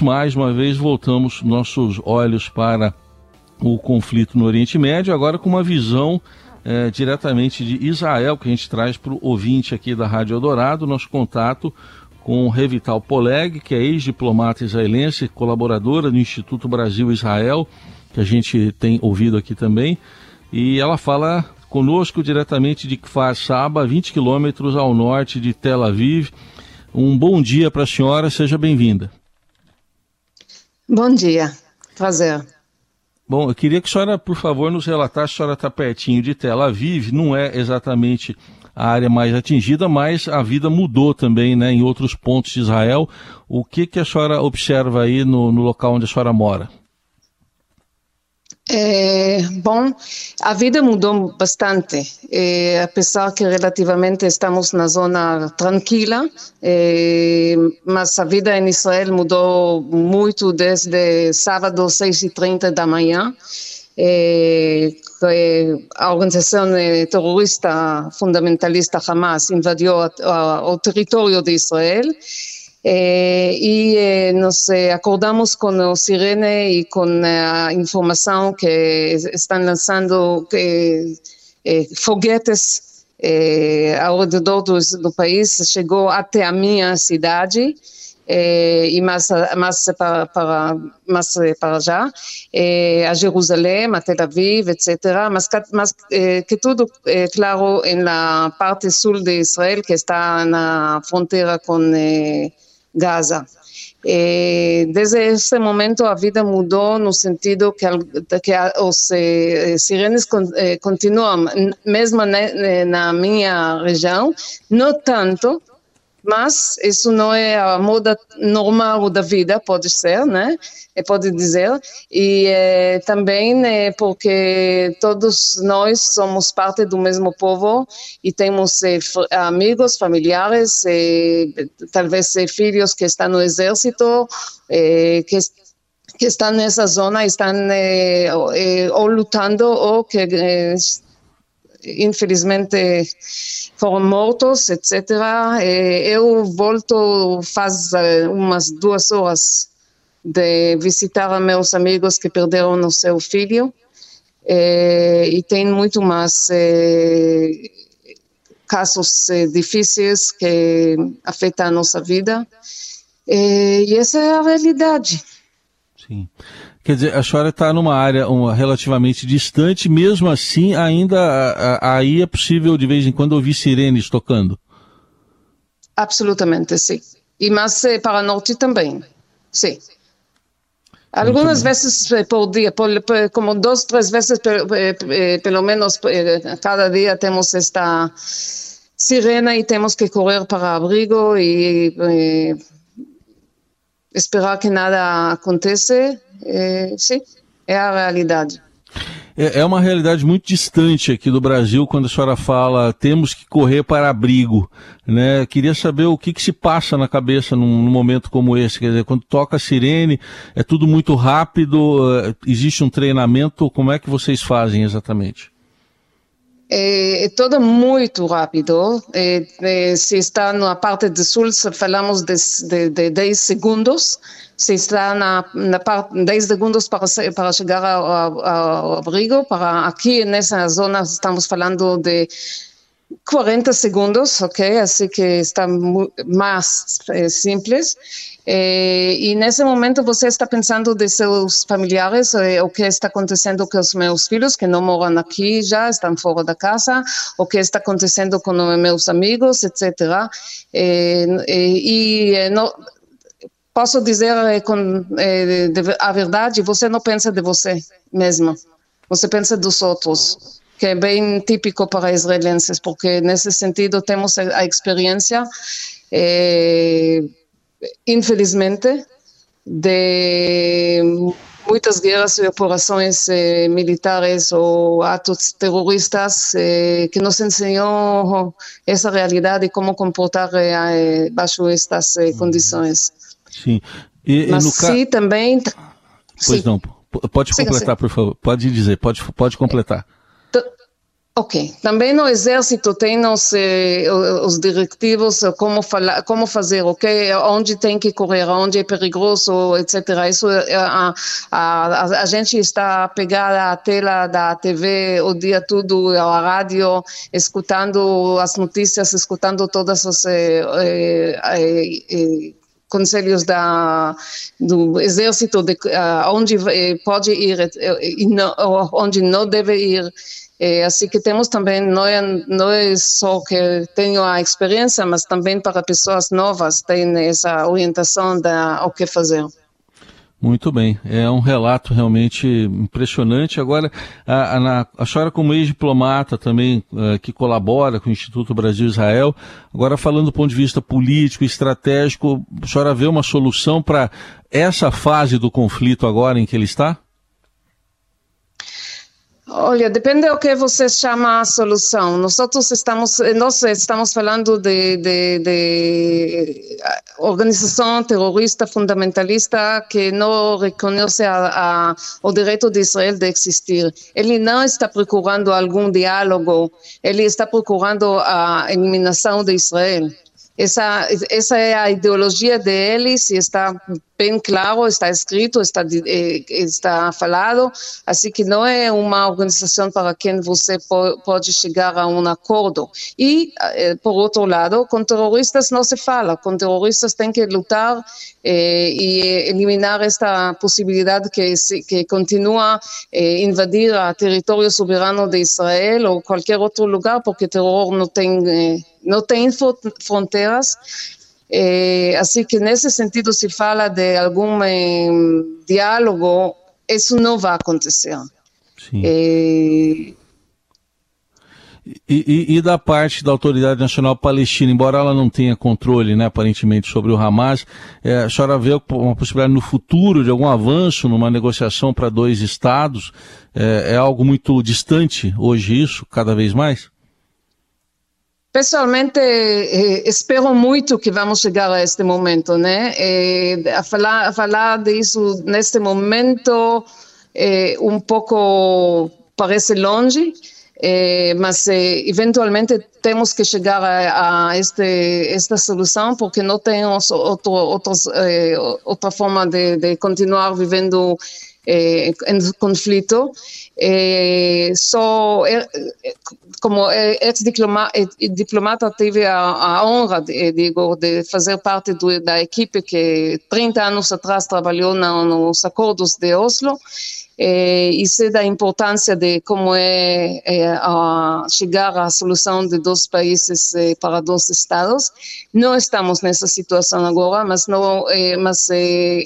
minutos, mais uma vez voltamos nossos olhos para o conflito no Oriente Médio, agora com uma visão é, diretamente de Israel, que a gente traz para o ouvinte aqui da Rádio Eldorado, nosso contato com Revital Poleg, que é ex-diplomata israelense, colaboradora do Instituto Brasil-Israel, que a gente tem ouvido aqui também, e ela fala conosco diretamente de Kfar Saba, 20 quilômetros ao norte de Tel Aviv. Um bom dia para a senhora, seja bem-vinda. Bom dia, prazer. Bom, eu queria que a senhora, por favor, nos relatasse, a senhora está pertinho de Tel Aviv, não é exatamente a área mais atingida, mas a vida mudou também né, em outros pontos de Israel. O que, que a senhora observa aí no, no local onde a senhora mora? É, bom, a vida mudou bastante, é, apesar que relativamente estamos na zona tranquila, é, mas a vida em Israel mudou muito desde sábado, 6 e 30 da manhã. É, a organização terrorista fundamentalista Hamas invadiu o território de Israel e é, nos é, acordamos com o Sirene e com a informação que estão lançando que, foguetes ao redor do, do, país, chegou até a minha cidade. e mais, mais, para, para, mais para já, a Jerusalém, a Tel Aviv, etc. Mas, mas que tudo, claro, na parte sul de Israel, que está na fronteira com Gaza. Eh, desde esse momento a vida mudou no sentido que, que os eh, sirenes eh, continuam, mesmo na minha região, não tanto, mas isso não é a moda normal da vida, pode ser, né? Pode dizer, e é, também é porque todos nós somos parte do mesmo povo e temos é, amigos, familiares, talvez filhos que estão no exército, que que estão nessa zona, estão ou lutando ou que infelizmente foram mortos, etc. Eu volto faz eh, umas duas horas de visitar meus amigos que perderam o seu filho e tem muito mais eh, casos eh, difíceis que afetam a nossa vida e essa é a realidade. Sim. Quer dizer, a senhora está numa área uma, relativamente distante, mesmo assim, ainda aí é possível de vez em quando ouvir sirenes tocando? Absolutamente, sim. E mas eh, para norte também, sim. Algumas vezes eh, por dia, por, por, como duas, três vezes, eh, pelo menos cada dia temos esta sirena e temos que correr para abrigo e, e esperar que nada aconteça é, sim, é a realidade. É, é uma realidade muito distante aqui do Brasil quando a senhora fala temos que correr para abrigo. Né? Queria saber o que, que se passa na cabeça num, num, momento como esse. Quer dizer, quando toca a sirene, é tudo muito rápido, é, existe um treinamento, como é que vocês fazem exatamente? É, é tudo muito rápido. É, é, se está na parte do sul, falamos de, de, de 10 segundos se está na, na parte 10 segundos para, para chegar ao, ao, ao abrigo. Para aqui nessa zona estamos falando de 40 segundos, ok? Assim que está mais é, simples. É, e nesse momento você está pensando de seus familiares, é, o que está acontecendo com os meus filhos, que não moram aqui já, estão fora da casa, o que está acontecendo com meus amigos, etc. e não, posso dizer eh, com a verdade, você não pensa de você mesmo, você pensa dos outros, que é bem típico para israelenses, porque nesse sentido temos a experiência, é, infelizmente, de muitas guerras e operações eh, militares ou atos terroristas eh, que nos ensinou essa realidade e como comportar eh, baixo estas condições. Sim. E, Mas se ca... também. Pois sim. não, pode completar, por favor. Pode dizer, pode, pode completar. Ok. Também no exército tem os, eh, os diretivos como falar, como fazer, ok? Onde tem que correr, onde é perigoso, etc. Isso a, a, a, gente está pegada à tela da TV o dia todo, a rádio, escutando as notícias, escutando todas as eh, eh, eh, conselhos da, do exército de uh, onde pode ir e não, onde não deve ir é, assim que temos também, não é, não é só que tenho a experiência, mas também para pessoas novas tem essa orientação da o que fazer. Muito bem, é um relato realmente impressionante. Agora, a, a, a senhora como ex-diplomata também, uh, que colabora com o Instituto Brasil-Israel, agora falando do ponto de vista político, estratégico, a senhora vê uma solução para essa fase do conflito agora em que ele está? Olha, depende do que você chama a solução. Nós estamos, nós estamos falando de, de, de organização terrorista fundamentalista que não reconhece a, a, o direito de Israel de existir. Ele não está procurando algum diálogo, ele está procurando a eliminação de Israel. Essa, essa é a ideologia deles e está bem claro, está escrito, está, eh, está falado, assim que não é uma organização para quem você pode chegar a um acordo. E, eh, por outro lado, com terroristas não se fala, com terroristas tem que lutar eh, e eliminar esta possibilidade que, que continua eh, invadir o território soberano de Israel ou qualquer outro lugar, porque terror não tem, eh, não tem fronteiras é, assim que nesse sentido se fala de algum eh, diálogo, isso não vai acontecer. Sim. É... E, e, e, da parte da Autoridade Nacional Palestina, embora ela não tenha controle, né, aparentemente, sobre o Hamas, é, a senhora vê uma possibilidade no futuro de algum avanço numa negociação para dois estados? É, é algo muito distante hoje isso, cada vez mais? Pessoalmente, eh, espero muito que vamos chegar a este momento, né? Eh, a, falar, a falar disso neste momento eh, um pouco parece longe, eh, mas eh, eventualmente temos que chegar a, a este, esta solução porque não temos outro, outros, outra forma de, de continuar vivendo em conflito. só como ex-diplomata tive a, a honra, de, digo, de fazer parte do, da equipe que 30 anos atrás trabalhou na, nos acordos de Oslo e sei da importância de como é, é chegar à solução de dois países eh, para dois estados. Não estamos nessa situação agora, mas não, eh, mas eh,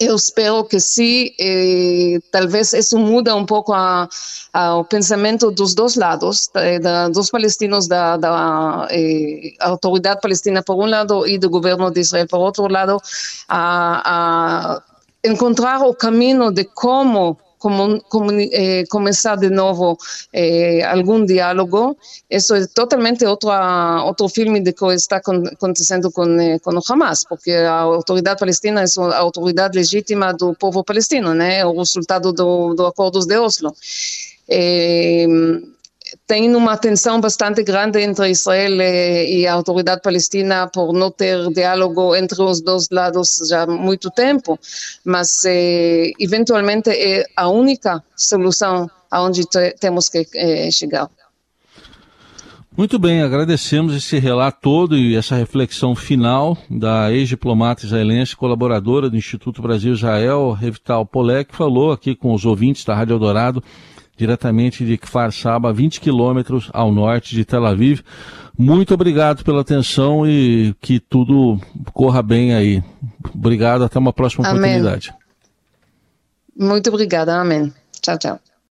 eu espero que sim, eh, talvez isso muda um pouco a, a, o pensamento dos dois lados, da, dos palestinos, da, da eh, autoridade palestina por um lado e do governo de Israel por outro lado, a, a encontrar o caminho de como eh, começar de novo eh, algum diálogo. Isso é totalmente outra, outro filme de que está acontecendo com, eh, com o Hamas, porque a autoridade palestina é a autoridade legítima do povo palestino, né? o resultado do, do acordos de Oslo. Eh, tem uma tensão bastante grande entre Israel e a autoridade palestina por não ter diálogo entre os dois lados já há muito tempo, mas eh, eventualmente é a única solução aonde temos que eh, chegar. Muito bem, agradecemos esse relato todo e essa reflexão final da ex-diplomata israelense, colaboradora do Instituto Brasil-Israel, Revital Polé, que falou aqui com os ouvintes da Rádio Eldorado diretamente de Kfar Saba, 20 quilômetros ao norte de Tel Aviv. Muito obrigado pela atenção e que tudo corra bem aí. Obrigado, até uma próxima Amém. oportunidade. Muito obrigada, amém. Tchau, tchau.